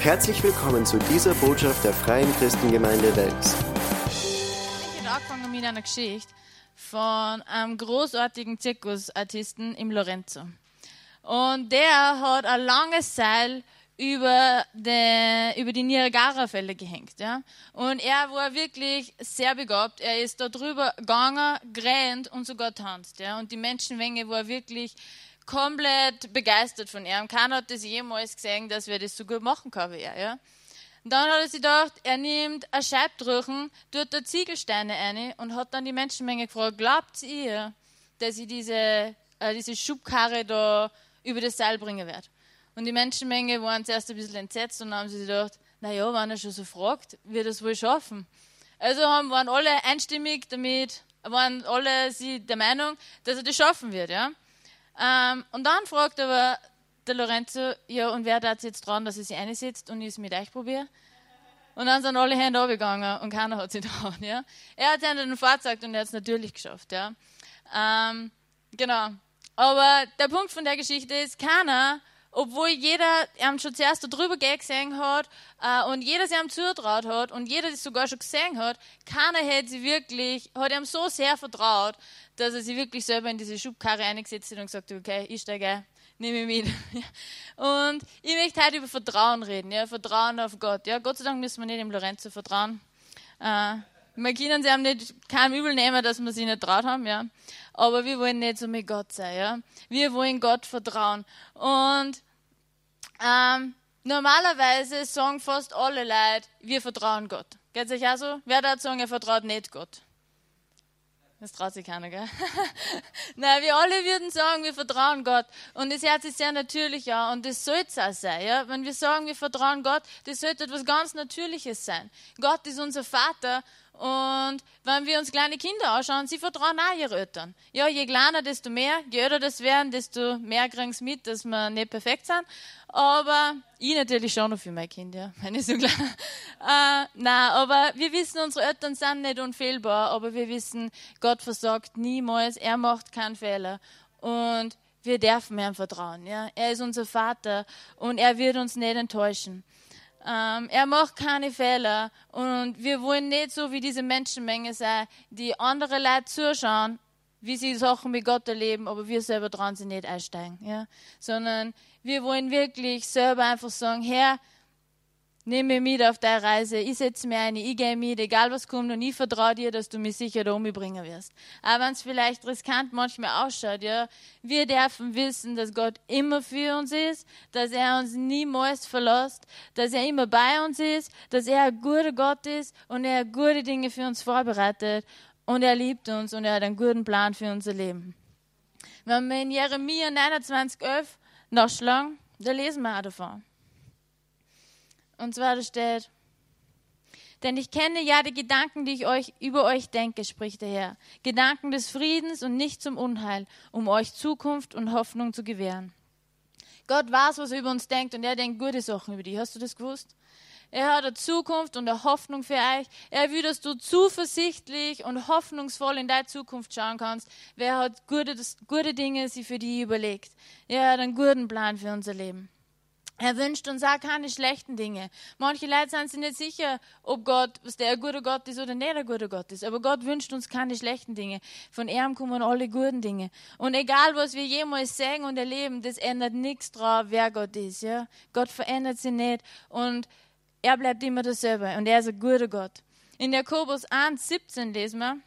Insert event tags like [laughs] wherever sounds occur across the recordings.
Herzlich willkommen zu dieser Botschaft der Freien Christengemeinde Wels. Ich habe angefangen mit einer Geschichte von einem großartigen Zirkusartisten im Lorenzo. Und der hat ein langes Seil über, den, über die Niagara-Fälle gehängt. Ja? Und er war wirklich sehr begabt. Er ist da drüber gegangen, gerannt und sogar tanzt. Ja? Und die Menschenmenge war wirklich komplett begeistert von ihm. Keiner hat das jemals gesehen, dass wir das so gut machen kann wie er. Ja? Und dann hat er sich gedacht, er nimmt ein Scheibdrüchen, tut da Ziegelsteine rein und hat dann die Menschenmenge gefragt, glaubt ihr, dass ich diese, äh, diese Schubkarre da über das Seil bringen werde? Und die Menschenmenge waren zuerst ein bisschen entsetzt und haben sich gedacht, naja, wenn er schon so fragt, wird er es wohl schaffen. Also haben, waren alle einstimmig damit, waren alle sie der Meinung, dass er das schaffen wird. Ja? Ähm, und dann fragt aber der Lorenzo, ja, und wer da jetzt dran, dass er sich einsetzt und ich es mit euch probiere? Und dann sind alle Hände abgegangen und keiner hat sich [laughs] dran. Ja? Er hat dann vorgezeigt und er hat es natürlich geschafft. Ja? Ähm, genau. Aber der Punkt von der Geschichte ist, keiner obwohl jeder ihm schon zuerst darüber gesehen hat äh, und jeder sich ihm zutraut hat und jeder das sogar schon gesehen hat, keiner hätte sie wirklich, hat ihm so sehr vertraut, dass er sich wirklich selber in diese Schubkarre eingesetzt hat und gesagt hat, okay, ich steige nehme mich mit. [laughs] und ich möchte heute über Vertrauen reden, ja, Vertrauen auf Gott. Ja, Gott sei Dank müssen wir nicht dem Lorenzo vertrauen. Äh, wir können sie haben nicht keinem übel nehmen, dass wir sie nicht traut haben, ja. Aber wir wollen nicht so mit Gott sein, ja. Wir wollen Gott vertrauen. Und ähm, normalerweise sagen fast alle Leute, wir vertrauen Gott. Geht es euch auch so? Wer da sagen, er vertraut nicht Gott? Das traut sich keiner, gell? [laughs] Nein, wir alle würden sagen, wir vertrauen Gott. Und das Herz ist sehr natürlich auch. Und das sollte es auch sein, ja? Wenn wir sagen, wir vertrauen Gott, das sollte etwas ganz Natürliches sein. Gott ist unser Vater und wenn wir uns kleine Kinder anschauen, sie vertrauen auch ihren Eltern. Ja, je kleiner, desto mehr. Je älter das werden, desto mehr kriegen sie mit, dass wir nicht perfekt sind. Aber ich natürlich schon noch für mein Kind, ja, ich so klar. [laughs] Äh, nein, aber wir wissen, unsere Eltern sind nicht unfehlbar, aber wir wissen, Gott versagt niemals, er macht keinen Fehler. Und wir dürfen ihm vertrauen, ja. Er ist unser Vater und er wird uns nicht enttäuschen. Ähm, er macht keine Fehler und wir wollen nicht so wie diese Menschenmenge sein, die andere Leute zuschauen, wie sie Sachen mit Gott erleben, aber wir selber dran sind nicht einsteigen, ja? sondern wir wollen wirklich selber einfach sagen, Herr, nimm mich mit auf deine Reise, ich setze mir ein, ich gehe mit, egal was kommt und ich vertraue dir, dass du mich sicher da umbringen wirst. Aber wenn es vielleicht riskant manchmal ausschaut, ja, wir dürfen wissen, dass Gott immer für uns ist, dass er uns niemals verlässt, dass er immer bei uns ist, dass er ein guter Gott ist und er gute Dinge für uns vorbereitet und er liebt uns und er hat einen guten Plan für unser Leben. Wenn wir in Jeremia 29,11 nachschlagen, da lesen wir auch davon. Und zwar da steht, denn ich kenne ja die Gedanken, die ich euch über euch denke, spricht der Herr. Gedanken des Friedens und nicht zum Unheil, um euch Zukunft und Hoffnung zu gewähren. Gott weiß, was er über uns denkt und er denkt gute Sachen über dich. Hast du das gewusst? Er hat eine Zukunft und eine Hoffnung für euch. Er will, dass du zuversichtlich und hoffnungsvoll in deine Zukunft schauen kannst. Wer hat gute, gute Dinge sie für dich überlegt? Er hat einen guten Plan für unser Leben. Er wünscht uns auch keine schlechten Dinge. Manche Leute sind sich nicht sicher, ob Gott, was der ein guter Gott ist oder nicht ein guter Gott ist. Aber Gott wünscht uns keine schlechten Dinge. Von ihm kommen alle guten Dinge. Und egal, was wir jemals sagen und erleben, das ändert nichts daran, wer Gott ist. Ja? Gott verändert sich nicht und er bleibt immer dasselbe. Und er ist ein guter Gott. In Jakobus 1, 17 lesen wir,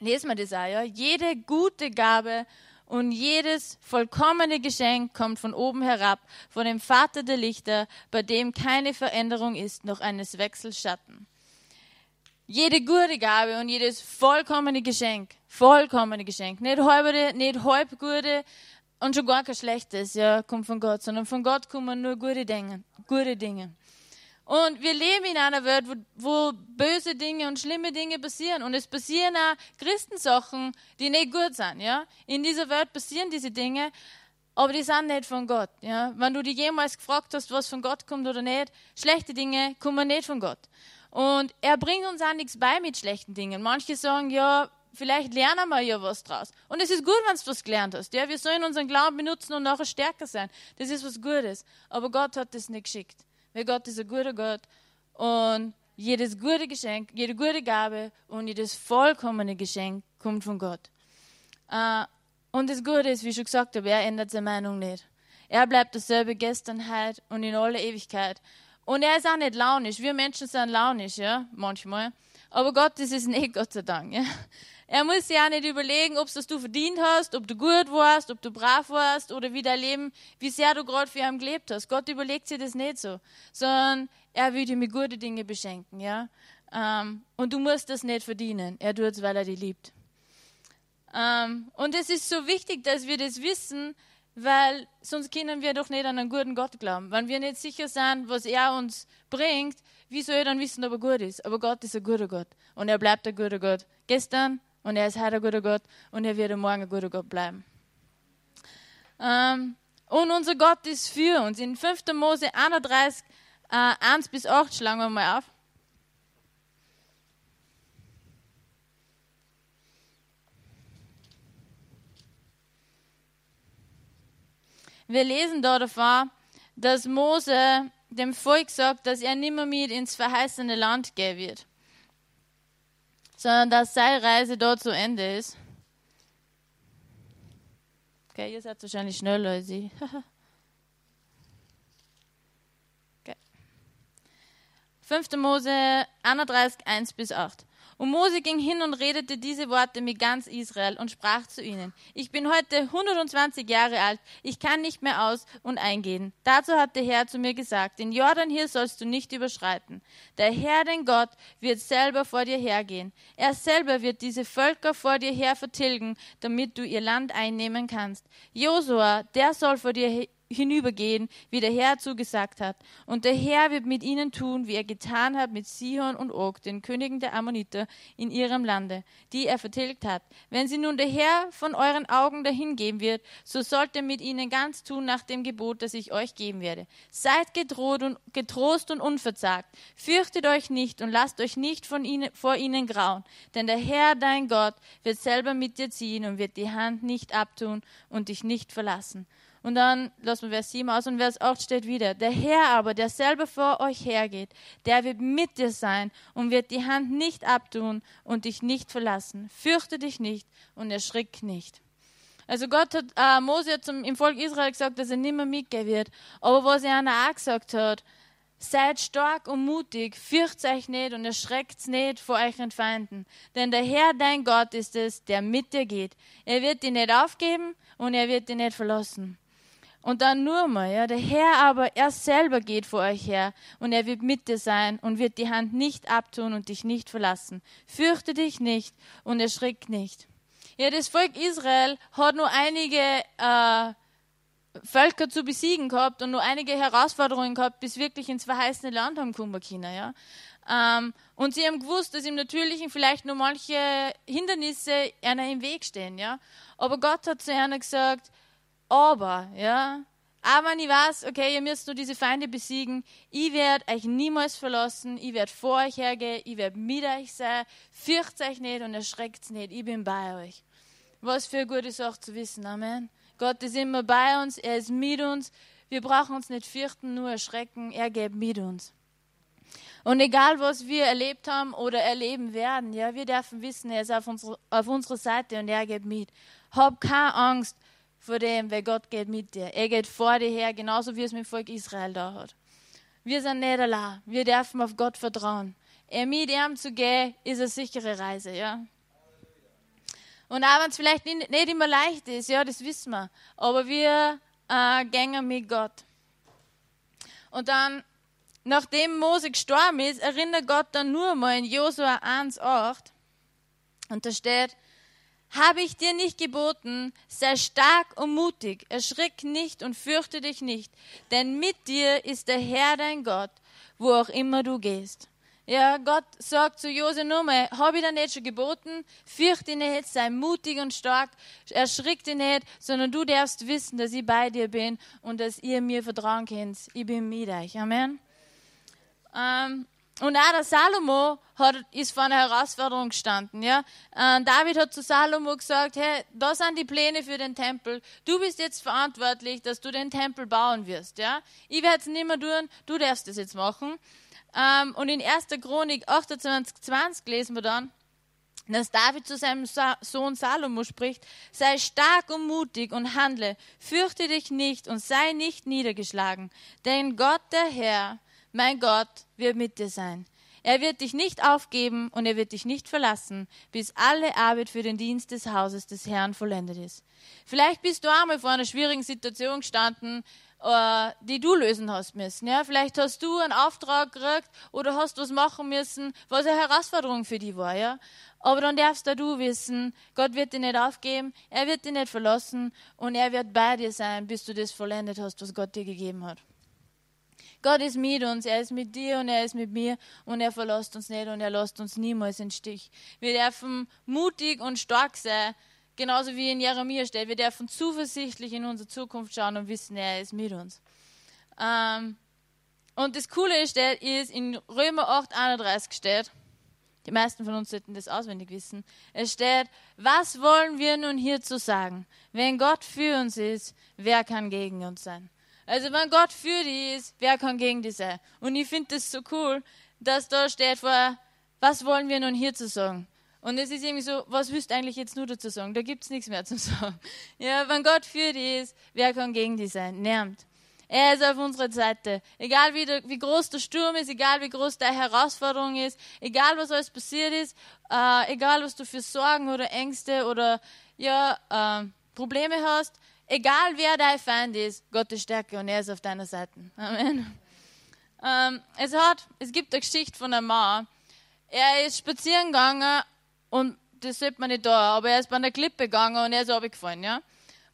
lesen wir das auch, ja? Jede gute Gabe und jedes vollkommene Geschenk kommt von oben herab, von dem Vater der Lichter, bei dem keine Veränderung ist, noch eines Wechselschatten. Jede gute Gabe und jedes vollkommene Geschenk, vollkommene Geschenk, nicht halbe, nicht halb gute und schon gar kein schlechtes, ja, kommt von Gott, sondern von Gott kommen nur gute Dinge, gute Dinge. Und wir leben in einer Welt, wo, wo, böse Dinge und schlimme Dinge passieren. Und es passieren auch Christensachen, die nicht gut sind. Ja? In dieser Welt passieren diese Dinge, aber die sind nicht von Gott. Ja? Wenn du dich jemals gefragt hast, was von Gott kommt oder nicht, schlechte Dinge kommen nicht von Gott. Und er bringt uns auch nichts bei mit schlechten Dingen. Manche sagen, ja, vielleicht lernen wir ja was draus. Und es ist gut, wenn du was gelernt hast. Ja? Wir sollen unseren Glauben benutzen und nachher stärker sein. Das ist was Gutes. Aber Gott hat das nicht geschickt. Weil Gott ist ein guter Gott und jedes gute Geschenk, jede gute Gabe und jedes vollkommene Geschenk kommt von Gott. Äh, und das Gute ist, wie ich schon gesagt habe, er ändert seine Meinung nicht. Er bleibt dasselbe gestern, heute und in aller Ewigkeit. Und er ist auch nicht launisch. Wir Menschen sind launisch, ja, manchmal. Aber Gott, ist nicht, [laughs] Gott sei Dank, ja. Er muss auch nicht überlegen, ob es du verdient hast, ob du gut warst, ob du brav warst oder wie dein Leben, wie sehr du gerade für ihn gelebt hast. Gott überlegt sich das nicht so, sondern er will dir mit guten Dingen beschenken, ja. Ähm, und du musst das nicht verdienen. Er tut es, weil er dich liebt. Ähm, und es ist so wichtig, dass wir das wissen, weil sonst können wir doch nicht an einen guten Gott glauben. Wenn wir nicht sicher sind, was er uns bringt, wie soll ich dann wissen, ob er gut ist? Aber Gott ist ein guter Gott und er bleibt ein guter Gott. Gestern und er ist heute ein guter Gott und er wird morgen ein guter Gott bleiben. Ähm, und unser Gott ist für uns. In 5. Mose 31, äh, 1 bis 8 schlagen wir mal auf. Wir lesen dort davon, dass Mose dem Volk sagt, dass er nimmer mit ins verheißene Land gehen wird, sondern dass seine Reise dort zu Ende ist. Okay, ihr seid wahrscheinlich schneller als [laughs] ich. 5. Mose 31, 1 bis 8. Und Mose ging hin und redete diese Worte mit ganz Israel und sprach zu ihnen, ich bin heute 120 Jahre alt, ich kann nicht mehr aus und eingehen. Dazu hat der Herr zu mir gesagt, den Jordan hier sollst du nicht überschreiten. Der Herr, dein Gott, wird selber vor dir hergehen. Er selber wird diese Völker vor dir her vertilgen, damit du ihr Land einnehmen kannst. Josua, der soll vor dir hinübergehen, wie der Herr zugesagt hat. Und der Herr wird mit ihnen tun, wie er getan hat mit Sihon und Og, den Königen der Ammoniter, in ihrem Lande, die er vertilgt hat. Wenn sie nun der Herr von euren Augen dahingeben wird, so sollt ihr mit ihnen ganz tun nach dem Gebot, das ich euch geben werde. Seid gedroht und, getrost und unverzagt. Fürchtet euch nicht und lasst euch nicht von ihnen, vor ihnen grauen. Denn der Herr, dein Gott, wird selber mit dir ziehen und wird die Hand nicht abtun und dich nicht verlassen. Und dann lassen wir Vers 7 aus und Vers 8 steht wieder. Der Herr aber, der selber vor euch hergeht, der wird mit dir sein und wird die Hand nicht abtun und dich nicht verlassen. Fürchte dich nicht und erschrick nicht. Also Gott hat, äh, Mose hat zum, im Volk Israel gesagt, dass er nicht mehr mitgehen wird. Aber was er ihnen auch gesagt hat, seid stark und mutig, fürcht euch nicht und erschreckt nicht vor euren Feinden. Denn der Herr, dein Gott, ist es, der mit dir geht. Er wird dich nicht aufgeben und er wird dich nicht verlassen. Und dann nur mal, ja, der Herr aber, er selber geht vor euch her und er wird mit dir sein und wird die Hand nicht abtun und dich nicht verlassen. Fürchte dich nicht und erschrick nicht. Ja, das Volk Israel hat nur einige äh, Völker zu besiegen gehabt und nur einige Herausforderungen gehabt, bis wirklich ins verheißene Land haben kommen können, ja. Ähm, und sie haben gewusst, dass im Natürlichen vielleicht nur manche Hindernisse einer im Weg stehen, ja. Aber Gott hat zu einer gesagt, aber, ja, aber ich weiß, okay, ihr müsst nur diese Feinde besiegen, ich werde euch niemals verlassen, ich werde vor euch hergehen, ich werde mit euch sein, fürchtet euch nicht und erschreckt nicht, ich bin bei euch. Was für eine gute Sache zu wissen, Amen. Gott ist immer bei uns, er ist mit uns, wir brauchen uns nicht fürchten, nur erschrecken, er geht mit uns. Und egal, was wir erlebt haben oder erleben werden, ja, wir dürfen wissen, er ist auf, unsere, auf unserer Seite und er geht mit. Hab keine Angst, vor dem, weil Gott geht mit dir. Er geht vor dir her, genauso wie es mit dem Volk Israel da hat. Wir sind nicht allein. Wir dürfen auf Gott vertrauen. Er mit ihm zu gehen, ist eine sichere Reise, ja. Und auch wenn es vielleicht nicht, nicht, immer leicht ist, ja, das wissen wir. Aber wir äh, gehen mit Gott. Und dann, nachdem Mose gestorben ist, erinnert Gott dann nur mal in Josua 1,8. Und da steht, habe ich dir nicht geboten, sei stark und mutig, erschrick nicht und fürchte dich nicht, denn mit dir ist der Herr dein Gott, wo auch immer du gehst. Ja, Gott sagt zu Jose nur mal, habe ich dir nicht schon geboten, fürchte nicht, sei mutig und stark, erschrick dich nicht, sondern du darfst wissen, dass ich bei dir bin und dass ihr mir vertrauen könnt. Ich bin mit euch. Amen. Ähm, und auch der Salomo hat, ist vor einer Herausforderung gestanden. Ja? Äh, David hat zu Salomo gesagt, hey, da sind die Pläne für den Tempel. Du bist jetzt verantwortlich, dass du den Tempel bauen wirst. Ja? Ich werde es nicht mehr tun, du darfst es jetzt machen. Ähm, und in 1. Chronik 28, 20 lesen wir dann, dass David zu seinem Sohn Salomo spricht, sei stark und mutig und handle, fürchte dich nicht und sei nicht niedergeschlagen, denn Gott der Herr, mein Gott, wird mit dir sein. Er wird dich nicht aufgeben und er wird dich nicht verlassen, bis alle Arbeit für den Dienst des Hauses des Herrn vollendet ist. Vielleicht bist du einmal vor einer schwierigen Situation gestanden, äh, die du lösen hast müssen. Ja? Vielleicht hast du einen Auftrag gekriegt oder hast was machen müssen, was eine Herausforderung für dich war. Ja? Aber dann darfst du wissen, Gott wird dich nicht aufgeben, er wird dich nicht verlassen und er wird bei dir sein, bis du das vollendet hast, was Gott dir gegeben hat. Gott ist mit uns, er ist mit dir und er ist mit mir und er verlässt uns nicht und er lässt uns niemals in Stich. Wir dürfen mutig und stark sein, genauso wie in Jeremia steht. Wir dürfen zuversichtlich in unsere Zukunft schauen und wissen, er ist mit uns. Ähm, und das Coole ist, ist in Römer 8, 31 steht, die meisten von uns sollten das auswendig wissen. Es steht, was wollen wir nun hierzu sagen? Wenn Gott für uns ist, wer kann gegen uns sein? Also wenn Gott für die ist, wer kann gegen die sein? Und ich finde das so cool, dass da steht vor, was wollen wir nun hierzu sagen? Und es ist irgendwie so, was willst du eigentlich jetzt nur dazu sagen? Da gibt es nichts mehr [laughs] zu sagen. Ja, wenn Gott für die ist, wer kann gegen die sein? Niemand. Er ist auf unserer Seite. Egal wie, der, wie groß der Sturm ist, egal wie groß deine Herausforderung ist, egal was alles passiert ist, äh, egal was du für Sorgen oder Ängste oder ja, äh, Probleme hast, egal wer dein Feind ist, Gott ist stärker und er ist auf deiner Seite. Amen. Ähm, es, hat, es gibt eine Geschichte von einem Mann. Er ist spazieren gegangen und das sieht man nicht da, aber er ist bei einer Klippe gegangen und er ist runtergefallen, ja.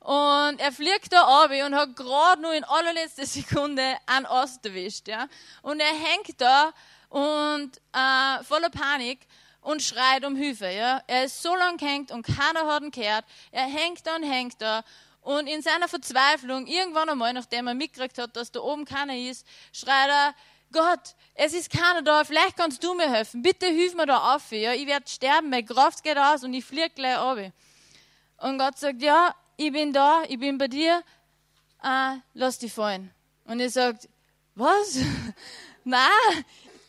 Und er fliegt da runter und hat gerade nur in allerletzter Sekunde einen Ast erwischt. Ja? Und er hängt da und äh, voller Panik und schreit um Hilfe. Ja? Er ist so lang gehängt und keiner hat ihn gehört. Er hängt da und hängt da. Und in seiner Verzweiflung, irgendwann einmal, nachdem er mitgekriegt hat, dass da oben keiner ist, schreit er, Gott, es ist keiner da, vielleicht kannst du mir helfen. Bitte hilf mir da auf. Ja? Ich werde sterben, meine Kraft geht aus und ich fliege gleich runter. Und Gott sagt, ja, ich bin da, ich bin bei dir, äh, lass dich fallen. Und er sagt, was? [laughs] na,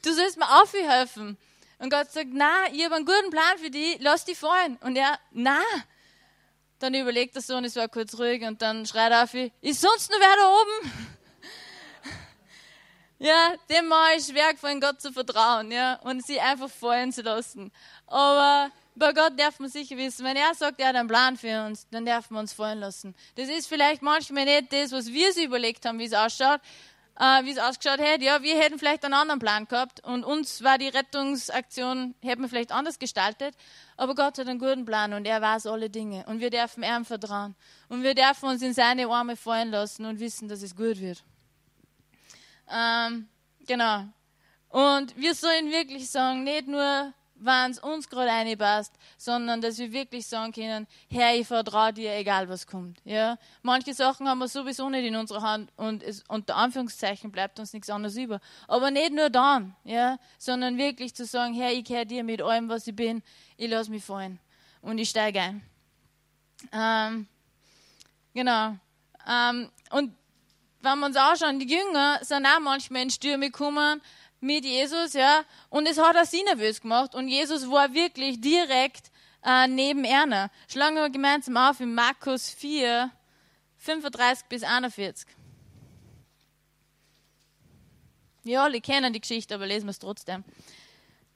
du sollst mir aufhelfen. Und Gott sagt, na, ich habe einen guten Plan für dich, lass dich fallen. Und er, na. Dann überlegt er so und es war kurz ruhig und dann schreit er auf, ist sonst noch wer da oben? [laughs] ja, dem Mann ist schwer gefallen, Gott zu vertrauen, ja, und sie einfach fallen zu lassen. Aber bei Gott darf man sicher wissen, wenn er sagt, er hat einen Plan für uns, dann darf man uns fallen lassen. Das ist vielleicht manchmal nicht das, was wir uns überlegt haben, wie es ausschaut, äh, wie es ausgeschaut hätte. Ja, wir hätten vielleicht einen anderen Plan gehabt und uns war die Rettungsaktion, hätten wir vielleicht anders gestaltet. Aber Gott hat einen guten Plan und er weiß alle Dinge. Und wir dürfen ihm vertrauen. Und wir dürfen uns in seine Arme fallen lassen und wissen, dass es gut wird. Ähm, genau. Und wir sollen wirklich sagen, nicht nur wenn es uns gerade reinpasst, sondern dass wir wirklich sagen können, Herr, ich vertraue dir, egal was kommt. Ja? Manche Sachen haben wir sowieso nicht in unserer Hand und es, unter Anführungszeichen bleibt uns nichts anderes über. Aber nicht nur dann, ja? sondern wirklich zu sagen, Herr, ich kehre dir mit allem, was ich bin, ich lasse mich fallen und ich steige ein. Ähm, genau. Ähm, und wenn wir uns anschauen, die Jünger sind auch manchmal in Stürme gekommen, mit Jesus, ja, und es hat auch sie nervös gemacht und Jesus war wirklich direkt äh, neben Erna. Schlagen wir gemeinsam auf in Markus 4, 35 bis 41. Wir alle kennen die Geschichte, aber lesen wir es trotzdem.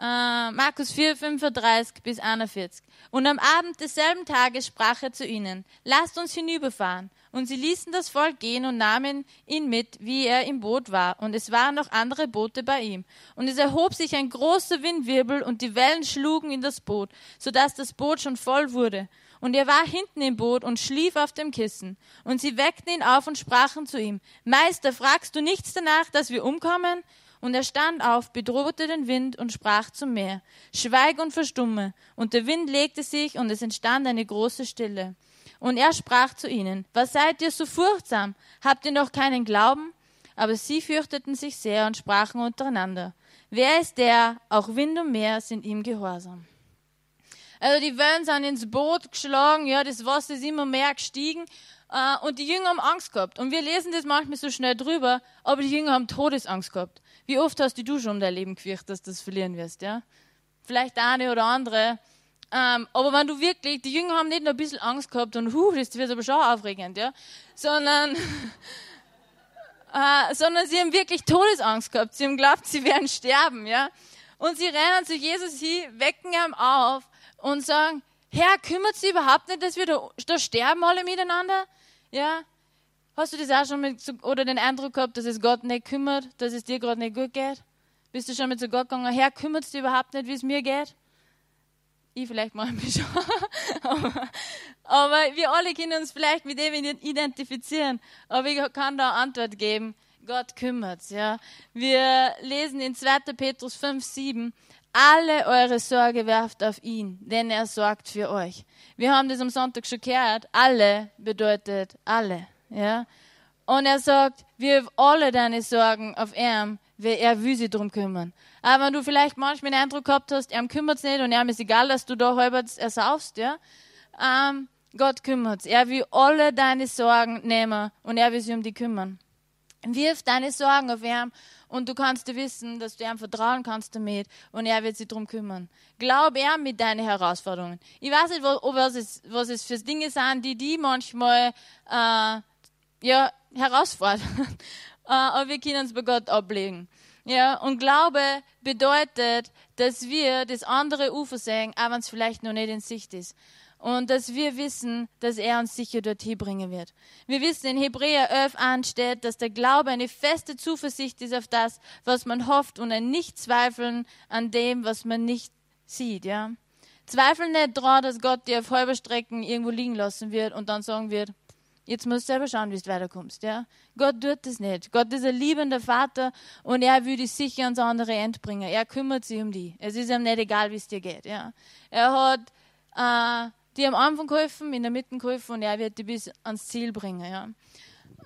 Äh, Markus 4, 35 bis 41. Und am Abend desselben Tages sprach er zu ihnen, lasst uns hinüberfahren. Und sie ließen das Volk gehen und nahmen ihn mit, wie er im Boot war. Und es waren noch andere Boote bei ihm. Und es erhob sich ein großer Windwirbel und die Wellen schlugen in das Boot, so dass das Boot schon voll wurde. Und er war hinten im Boot und schlief auf dem Kissen. Und sie weckten ihn auf und sprachen zu ihm, Meister, fragst du nichts danach, dass wir umkommen? Und er stand auf, bedrohte den Wind und sprach zum Meer, Schweig und verstumme. Und der Wind legte sich und es entstand eine große Stille. Und er sprach zu ihnen, was seid ihr so furchtsam? Habt ihr noch keinen Glauben? Aber sie fürchteten sich sehr und sprachen untereinander, Wer ist der? Auch Wind und Meer sind ihm gehorsam. Also die Wellen sind ins Boot geschlagen, ja, das Wasser ist immer mehr gestiegen und die Jünger haben Angst gehabt. Und wir lesen das manchmal so schnell drüber, aber die Jünger haben Todesangst gehabt. Wie oft hast du schon um dein Leben gefürchtet, dass du das verlieren wirst, ja? Vielleicht eine oder andere. Ähm, aber wenn du wirklich, die Jünger haben nicht nur ein bisschen Angst gehabt und, huh, das wird aber schon aufregend, ja? Sondern, [laughs] äh, sondern sie haben wirklich Todesangst gehabt. Sie haben geglaubt, sie werden sterben, ja? Und sie rennen zu Jesus hin, wecken ihn auf und sagen, Herr, kümmert sich überhaupt nicht, dass wir da, da sterben alle miteinander? Ja? Hast du das auch schon mit, oder den Eindruck gehabt, dass es Gott nicht kümmert, dass es dir gerade nicht gut geht? Bist du schon mit zu Gott gegangen, Herr, kümmert es dich überhaupt nicht, wie es mir geht? Ich vielleicht manchmal schon. [laughs] aber, aber wir alle können uns vielleicht mit dem identifizieren. Aber ich kann da eine Antwort geben. Gott kümmert's, ja. Wir lesen in 2. Petrus 5, 7. Alle eure Sorge werft auf ihn, denn er sorgt für euch. Wir haben das am Sonntag schon gehört. Alle bedeutet alle, ja. Und er sagt, wir alle deine Sorgen auf ihm, weil er will sich drum kümmern. Aber wenn du vielleicht manchmal den Eindruck gehabt hast, er kümmert's nicht und ihm ist egal, dass du da halber ersaufst, ja. Ähm, Gott kümmert's. Er will alle deine Sorgen nehmen und er will sich um die kümmern. Wirf deine Sorgen auf ihn und du kannst dir wissen, dass du ihm vertrauen kannst damit und er wird sich darum kümmern. Glaub er mit deinen Herausforderungen. Ich weiß nicht, was es, was es für Dinge sind, die die manchmal äh, ja, herausfordern. [laughs] äh, aber wir können es bei Gott ablegen. Ja, und Glaube bedeutet, dass wir das andere Ufer sehen, auch wenn es vielleicht noch nicht in Sicht ist und dass wir wissen, dass er uns sicher dorthin bringen wird. Wir wissen, in Hebräer 11 ansteht, dass der Glaube eine feste Zuversicht ist auf das, was man hofft und ein Nichtzweifeln an dem, was man nicht sieht, ja. Zweifel nicht daran, dass Gott dir auf halber Strecken irgendwo liegen lassen wird und dann sagen wird, jetzt musst du selber schauen, wie du weiterkommst, ja. Gott tut das nicht. Gott ist ein liebender Vater und er will dich sicher ans andere Ende bringen. Er kümmert sich um die. Es ist ihm nicht egal, wie es dir geht, ja. Er hat, äh, die am Anfang geholfen, in der Mitte geholfen und er wird die bis ans Ziel bringen. Ja.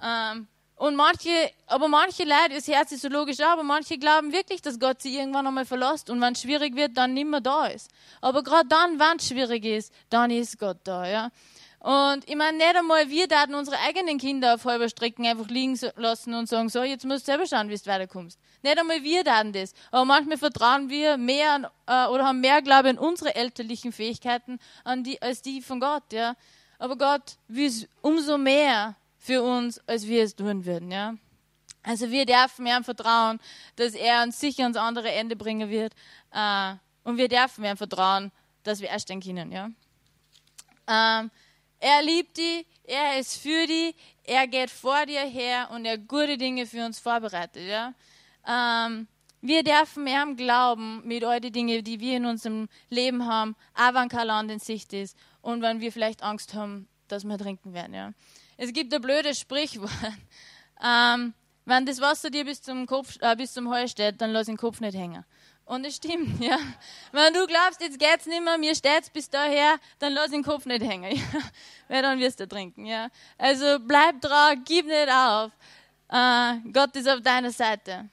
Ähm, und manche, aber manche Leute, das Herz ist so logisch, aber manche glauben wirklich, dass Gott sie irgendwann einmal verlässt und wenn es schwierig wird, dann nicht mehr da ist. Aber gerade dann, wenn es schwierig ist, dann ist Gott da. Ja. Und ich meine, nicht einmal wir daten unsere eigenen Kinder auf halber Strecken einfach liegen lassen und sagen, so, jetzt musst du selber schauen, wie du weiterkommst. Nicht einmal wir daten das. Aber manchmal vertrauen wir mehr an, äh, oder haben mehr Glaube an unsere elterlichen Fähigkeiten an die, als die von Gott, ja. Aber Gott will es umso mehr für uns, als wir es tun würden, ja. Also wir dürfen ihm vertrauen, dass er uns sicher ans andere Ende bringen wird. Äh, und wir dürfen ihm vertrauen, dass wir erst können, ja. Ähm, er liebt die, er ist für die, er geht vor dir her und er gute Dinge für uns vorbereitet. Ja? Ähm, wir dürfen ihm glauben mit all den Dingen, die wir in unserem Leben haben, auch wenn kein Land in Sicht ist und wenn wir vielleicht Angst haben, dass wir trinken werden. Ja? Es gibt ein blödes Sprichwort. [laughs] Ähm, wenn das Wasser dir bis zum, Kopf, äh, bis zum Hals steht, dann lass den Kopf nicht hängen. Und es stimmt, [laughs] ja. Wenn du glaubst, jetzt geht's nicht mehr, mir steht's bis daher, dann lass den Kopf nicht hängen, [laughs] ja. Weil dann wirst du trinken, ja. Also bleib dran, gib nicht auf. Äh, Gott ist auf deiner Seite.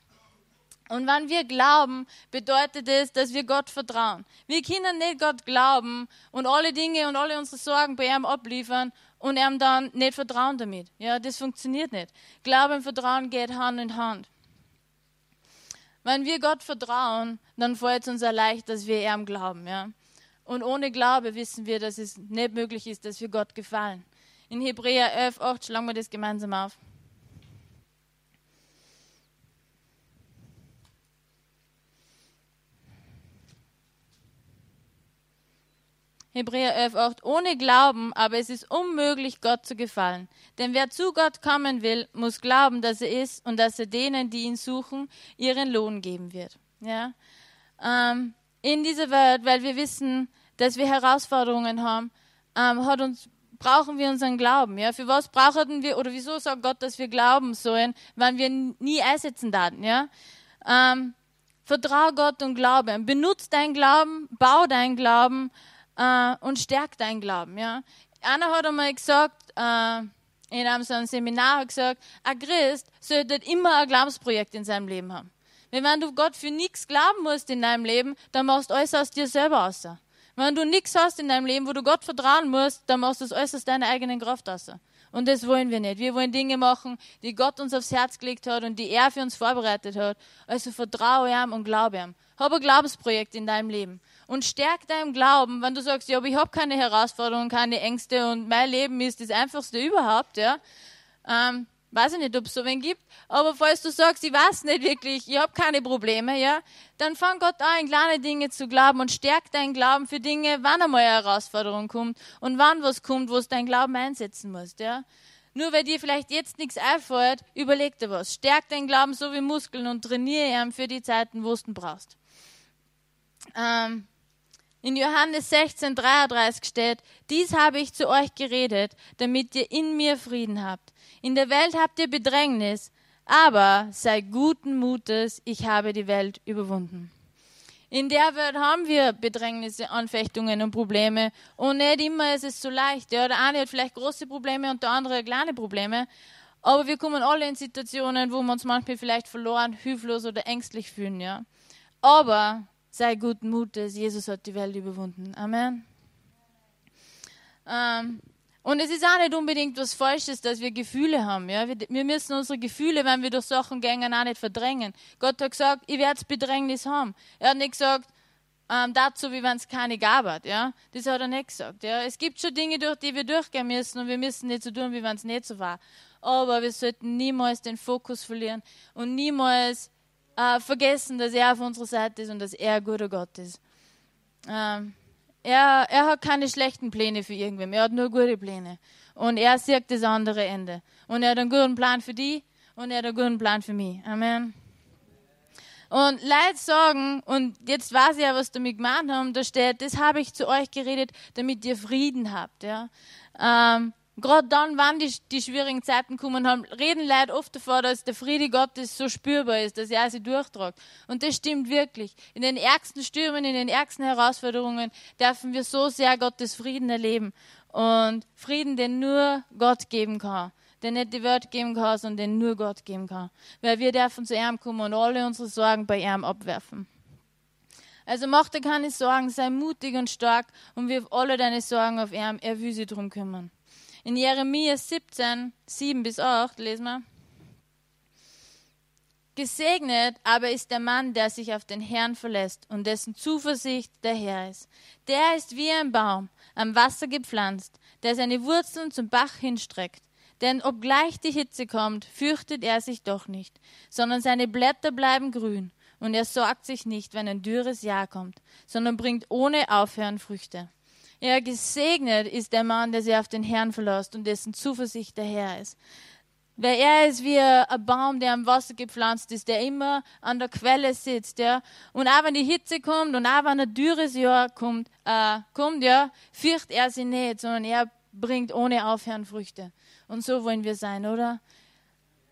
Und wenn wir glauben, bedeutet es, dass wir Gott vertrauen. Wir können nicht Gott glauben und alle Dinge und alle unsere Sorgen bei ihm abliefern und ihm dann nicht vertrauen damit. Ja, das funktioniert nicht. Glauben und Vertrauen geht Hand in Hand. Wenn wir Gott vertrauen, dann fällt es uns leicht, dass wir ihm glauben. Ja? Und ohne Glaube wissen wir, dass es nicht möglich ist, dass wir Gott gefallen. In Hebräer 11, 8 schlagen wir das gemeinsam auf. Hebräer 11, 8. Ohne Glauben, aber es ist unmöglich, Gott zu gefallen. Denn wer zu Gott kommen will, muss glauben, dass er ist und dass er denen, die ihn suchen, ihren Lohn geben wird. Ja? Ähm, in dieser Welt, weil wir wissen, dass wir Herausforderungen haben, ähm, hat uns, brauchen wir unseren Glauben. Ja? Für was brauchen wir, oder wieso sagt Gott, dass wir glauben sollen, wenn wir nie einsetzen werden? Ja? Ähm, vertrau Gott und glaube. Benutze deinen Glauben, bau deinen Glauben, äh, und stärkt deinen Glauben. Ja? Einer hat einmal gesagt, äh, in einem so einem Seminar gesagt, ein Christ sollte immer ein Glaubensprojekt in seinem Leben haben. Wenn, wenn du Gott für nichts glauben musst in deinem Leben, dann machst du alles aus dir selber aus. Wenn du nichts hast in deinem Leben, wo du Gott vertrauen musst, dann machst du es alles aus deiner eigenen Kraft aus. Und das wollen wir nicht. Wir wollen Dinge machen, die Gott uns aufs Herz gelegt hat und die er für uns vorbereitet hat. Also vertraue ihm und glaube ihm. Habe ein Glaubensprojekt in deinem Leben und stärk deinem Glauben, wenn du sagst, ja, aber ich habe keine Herausforderungen, keine Ängste und mein Leben ist das einfachste überhaupt, ja. Ähm, weiß ich nicht, ob es so wen gibt, aber falls du sagst, ich weiß nicht wirklich, ich habe keine Probleme, ja, dann fang Gott an, in kleine Dinge zu glauben und stärk deinen Glauben für Dinge, wann einmal eine Herausforderung kommt und wann was kommt, wo du deinen Glauben einsetzen musst, ja. Nur weil dir vielleicht jetzt nichts einfällt, überleg dir was. Stärk deinen Glauben so wie Muskeln und trainiere ihn für die Zeiten, wo du ihn brauchst. Ähm, in Johannes 16, 33 steht, dies habe ich zu euch geredet, damit ihr in mir Frieden habt. In der Welt habt ihr Bedrängnis, aber sei guten Mutes, ich habe die Welt überwunden. In der Welt haben wir Bedrängnisse, Anfechtungen und Probleme und nicht immer ist es so leicht. Ja, der eine hat vielleicht große Probleme und der andere kleine Probleme, aber wir kommen alle in Situationen, wo wir uns manchmal vielleicht verloren, hilflos oder ängstlich fühlen. Ja, aber sei guten Mutes, Jesus hat die Welt überwunden. Amen. Ähm, und es ist auch nicht unbedingt was Falsches, dass wir Gefühle haben. Ja? Wir, wir müssen unsere Gefühle, wenn wir durch Sachen gehen, auch nicht verdrängen. Gott hat gesagt, ich werde Bedrängnis haben. Er hat nicht gesagt, ähm, dazu, wie wenn es keine gab hat. Ja? Das hat er nicht gesagt. Ja? Es gibt schon Dinge, durch die wir durchgehen müssen und wir müssen nicht so tun, wie wenn es nicht so war. Aber wir sollten niemals den Fokus verlieren und niemals äh, vergessen, dass er auf unserer Seite ist und dass er ein guter Gott ist. Ähm, er, er hat keine schlechten Pläne für irgendwem, er hat nur gute Pläne. Und er sieht das andere Ende. Und er hat einen guten Plan für die und er hat einen guten Plan für mich. Amen. Und Leute sagen, und jetzt weiß ich ja, was damit gemeint haben, da steht, das habe ich zu euch geredet, damit ihr Frieden habt. Ja. Ähm, Gerade dann, wann die, die schwierigen Zeiten kommen, haben, reden Leute oft davon, dass der Friede Gottes so spürbar ist, dass er sie durchtragt. Und das stimmt wirklich. In den ärgsten Stürmen, in den ärgsten Herausforderungen dürfen wir so sehr Gottes Frieden erleben. Und Frieden, den nur Gott geben kann. Den nicht die Welt geben kann, sondern den nur Gott geben kann. Weil wir dürfen zu ihm kommen und alle unsere Sorgen bei ihm abwerfen. Also mach dir keine Sorgen, sei mutig und stark und wirf alle deine Sorgen auf ihn. Er will sich drum kümmern. In Jeremia 17, 7 bis 8 lesen wir. Gesegnet aber ist der Mann, der sich auf den Herrn verlässt und dessen Zuversicht der Herr ist. Der ist wie ein Baum am Wasser gepflanzt, der seine Wurzeln zum Bach hinstreckt. Denn obgleich die Hitze kommt, fürchtet er sich doch nicht, sondern seine Blätter bleiben grün, und er sorgt sich nicht, wenn ein dürres Jahr kommt, sondern bringt ohne Aufhören Früchte. Ja, gesegnet ist der Mann, der sich auf den Herrn verlässt und dessen Zuversicht der Herr ist. Weil er ist wie ein Baum, der am Wasser gepflanzt ist, der immer an der Quelle sitzt, ja. Und auch wenn die Hitze kommt und auch wenn ein dürres Jahr kommt, äh, kommt, ja, fürcht er sich nicht, sondern er bringt ohne Aufhören Früchte. Und so wollen wir sein, oder?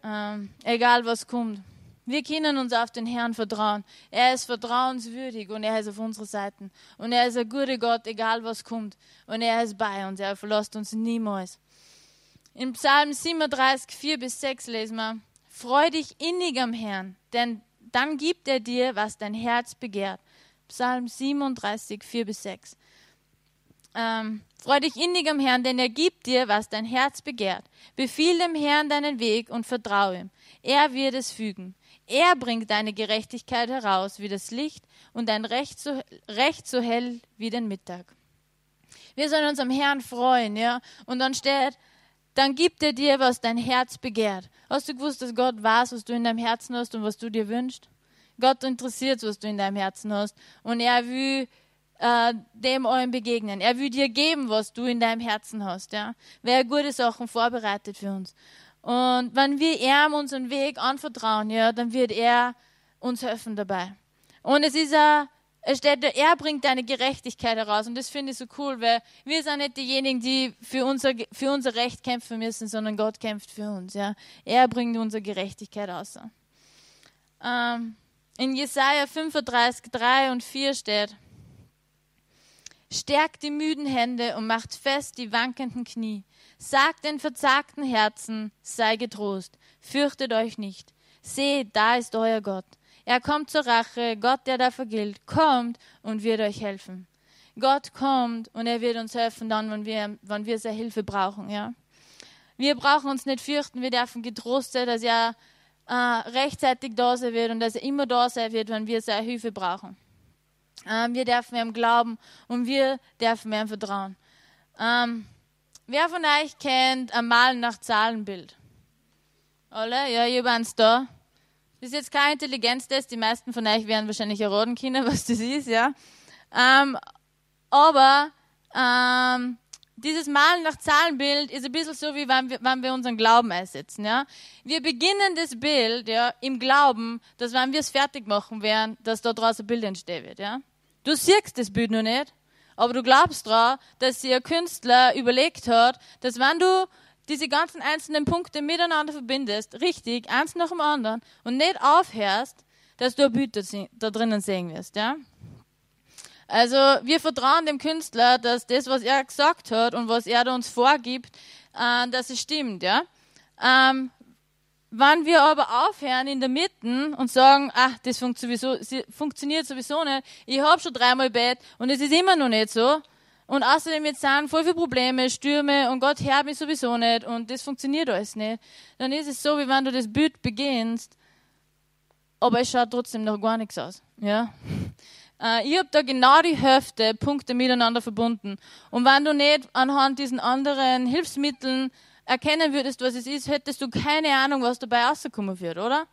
Ähm, egal was kommt. Wir können uns auf den Herrn vertrauen. Er ist vertrauenswürdig und er ist auf unserer Seite. Und er ist ein guter Gott, egal was kommt. Und er ist bei uns. Er verlässt uns niemals. In Psalm 37, 4 bis 6 lesen wir, Freu dich innig am Herrn, denn dann gibt er dir, was dein Herz begehrt. Psalm 37, 4 bis 6. Ähm, Freu dich innig am Herrn, denn er gibt dir, was dein Herz begehrt. Befiehl dem Herrn deinen Weg und vertraue ihm. Er wird es fügen. Er bringt deine Gerechtigkeit heraus wie das Licht und dein Recht so, Recht so hell wie den Mittag. Wir sollen uns am Herrn freuen, ja. Und dann steht, dann gibt er dir, was dein Herz begehrt. Hast du gewusst, dass Gott weiß, was du in deinem Herzen hast und was du dir wünschst? Gott interessiert, was du in deinem Herzen hast. Und er will äh, dem euren begegnen. Er will dir geben, was du in deinem Herzen hast. Ja? Wer gute Sachen vorbereitet für uns. Und wenn wir ihm unseren Weg anvertrauen, ja, dann wird er uns helfen dabei. Und es ist a, es steht, er bringt deine Gerechtigkeit heraus. Und das finde ich so cool, weil wir sind nicht diejenigen, die für unser, für unser Recht kämpfen müssen, sondern Gott kämpft für uns. Ja. Er bringt unsere Gerechtigkeit aus. Ähm, in Jesaja 35, 3 und 4 steht, Stärkt die müden Hände und macht fest die wankenden Knie. Sagt den verzagten Herzen, sei getrost, fürchtet euch nicht. Seht, da ist euer Gott. Er kommt zur Rache. Gott, der dafür gilt, kommt und wird euch helfen. Gott kommt und er wird uns helfen dann, wenn wir, wenn wir seine Hilfe brauchen, ja. Wir brauchen uns nicht fürchten, wir dürfen getrost sein, dass er äh, rechtzeitig da sein wird und dass er immer da sein wird, wenn wir seine Hilfe brauchen. Ähm, wir dürfen ihm glauben und wir dürfen ihm vertrauen. Ähm, wer von euch kennt ein Malen nach Zahlenbild? Alle? Ja, ihr eins da. Das ist jetzt kein Intelligenztest, die meisten von euch werden wahrscheinlich erraten können, [laughs] was das ist, ja. Ähm, aber ähm, dieses Malen nach Zahlenbild ist ein bisschen so, wie wenn wir, wenn wir unseren Glauben einsetzen. Ja? Wir beginnen das Bild ja, im Glauben, dass wenn wir es fertig machen werden, dass da draußen ein Bild entstehen wird. Ja? Du siehst das Bild noch nicht, aber du glaubst daran, dass sich ein Künstler überlegt hat, dass wenn du diese ganzen einzelnen Punkte miteinander verbindest, richtig, eins nach dem anderen, und nicht aufhörst, dass du ein Bild da drinnen sehen wirst. Ja? Also wir vertrauen dem Künstler, dass das, was er gesagt hat und was er uns vorgibt, äh, dass es stimmt. Ja? Ähm, wenn wir aber aufhören in der Mitte und sagen, ach, das funkt sowieso, funktioniert sowieso nicht, ich habe schon dreimal Bett und es ist immer noch nicht so, und außerdem jetzt sind voll viele Probleme, Stürme und Gott hört mich sowieso nicht und das funktioniert alles nicht, dann ist es so, wie wenn du das Bild beginnst, aber es schaut trotzdem noch gar nichts aus. Ja? Äh, ich habe da genau die Hälfte Punkte miteinander verbunden. Und wenn du nicht anhand diesen anderen Hilfsmitteln erkennen würdest, was es ist, hättest du keine Ahnung, was dabei rauskommen wird, oder?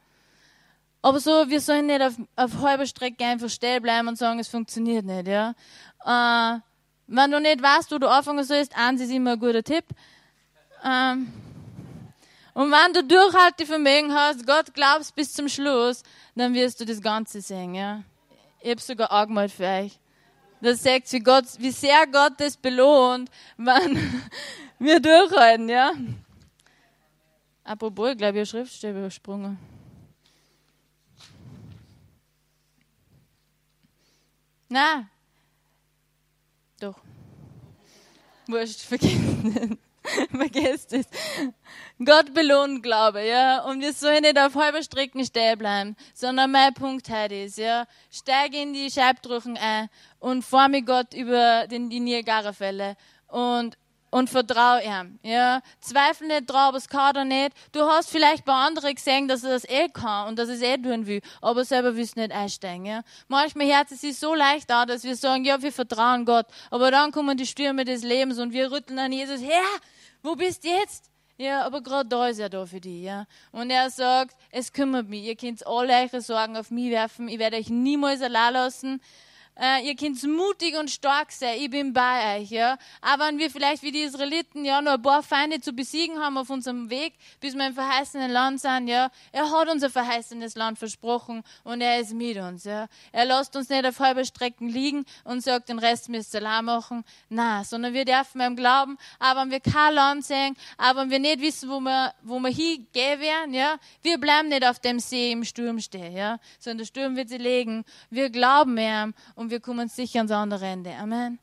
Aber so, wir sollen nicht auf, auf halber Strecke einfach stehen bleiben und sagen, es funktioniert nicht, ja. Äh, wenn du nicht weißt, wo du anfangen sollst, eins ist immer ein guter Tipp. Ähm, und wenn du Durchhaltevermögen hast, Gott glaubst bis zum Schluss, dann wirst du das Ganze sehen, ja. Ich habe sogar angemalt für euch. Das sagt, wie, Gott, wie sehr Gott das belohnt, wenn [laughs] wir durchhalten, ja. Apropos, ich glaube, ich habe Schriftstelle übersprungen. Na, doch. Wurscht, vergessen. [laughs] Vergesst es. Gott belohnt Glaube, ja. Und wir sollen nicht auf halber Strecken stehen bleiben, sondern mein Punkt heute ist, ja. Steig in die Scheibdrücken ein und mit Gott über den, die Niagara-Fälle und und vertrau ihm. Ja? Zweifel nicht drauf, es kann er nicht. Du hast vielleicht bei anderen gesehen, dass er das eh kann und dass er es eh tun will, aber selber willst du nicht einsteigen. Ja? Manchmal hört es sich so leicht an, dass wir sagen, ja, wir vertrauen Gott, aber dann kommen die Stürme des Lebens und wir rütteln an Jesus, Herr, wo bist du jetzt? Ja, aber gerade da ist er da für dich, ja. Und er sagt, es kümmert mich. Ihr könnt alle eure Sorgen auf mich werfen. Ich werde euch niemals allein lassen. Äh, ihr könnt mutig und stark sein, ich bin bei euch, ja. Aber wenn wir vielleicht wie die Israeliten, ja, nur ein paar Feinde zu besiegen haben auf unserem Weg, bis wir im verheißenen Land sind, ja. Er hat uns ein verheißenes Land versprochen und er ist mit uns, ja. Er lässt uns nicht auf halber Strecken liegen und sagt, den Rest müsst ihr allein machen. Na, sondern wir dürfen ihm glauben, aber wenn wir kein Land sehen, aber wenn wir nicht wissen, wo wir, wo wir hingehen werden, ja. Wir bleiben nicht auf dem See im Sturm stehen, ja. Sondern der Sturm wird sie legen. Wir glauben ihm und und wir kommen sicher ans andere Ende. Amen.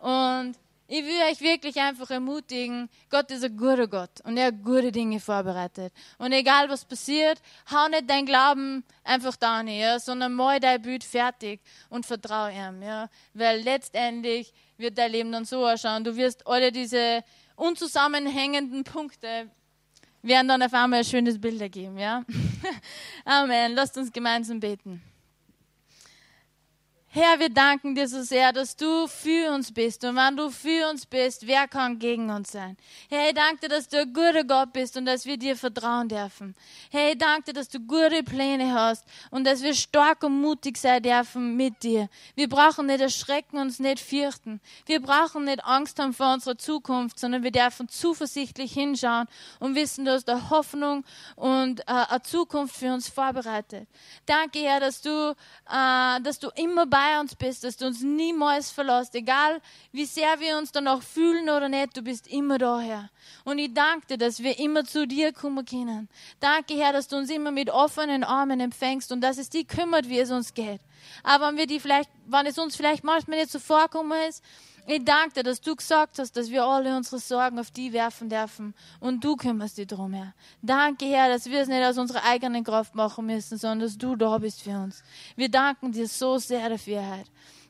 Und ich will euch wirklich einfach ermutigen, Gott ist ein guter Gott und er hat gute Dinge vorbereitet. Und egal was passiert, hau nicht dein Glauben einfach da ja, sondern mal dein Bild fertig und vertraue ihm. Ja, weil letztendlich wird dein Leben dann so ausschauen. Du wirst alle diese unzusammenhängenden Punkte werden dann auf einmal ein schönes Bild ergeben. Ja? [laughs] Amen. Lasst uns gemeinsam beten. Herr, wir danken dir so sehr, dass du für uns bist. Und wenn du für uns bist, wer kann gegen uns sein? Herr, ich danke dir, dass du ein guter Gott bist und dass wir dir vertrauen dürfen. Herr, ich danke dir, dass du gute Pläne hast und dass wir stark und mutig sein dürfen mit dir. Wir brauchen nicht erschrecken, uns nicht fürchten. Wir brauchen nicht Angst haben vor unserer Zukunft, sondern wir dürfen zuversichtlich hinschauen und wissen, du hast eine Hoffnung und äh, eine Zukunft für uns vorbereitet. Danke, Herr, dass du, äh, dass du immer bei bei uns bist, dass du uns niemals verlässt, egal wie sehr wir uns danach fühlen oder nicht, du bist immer da, Herr. Und ich danke dir, dass wir immer zu dir kommen können. Danke, Herr, dass du uns immer mit offenen Armen empfängst und dass es dich kümmert, wie es uns geht. Aber wenn wir die vielleicht, wenn es uns vielleicht manchmal nicht so vorkommen ist, Ich danke dir, dass du gesagt hast, dass wir alle unsere Sorgen auf die werfen dürfen und du kümmerst dich drum, Herr. Danke, Herr, dass wir es nicht aus unserer eigenen Kraft machen müssen, sondern dass du da bist für uns. Wir danken dir so sehr dafür, Herr.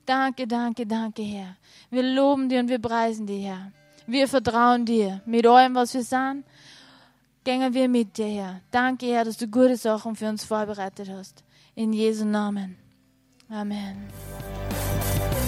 Danke, danke, danke, Herr. Wir loben dir und wir preisen dir, Herr. Wir vertrauen dir mit allem, was wir sind. Gängen wir mit dir, Herr. Danke, Herr, dass du gute Sachen für uns vorbereitet hast. In Jesu Namen. Amen.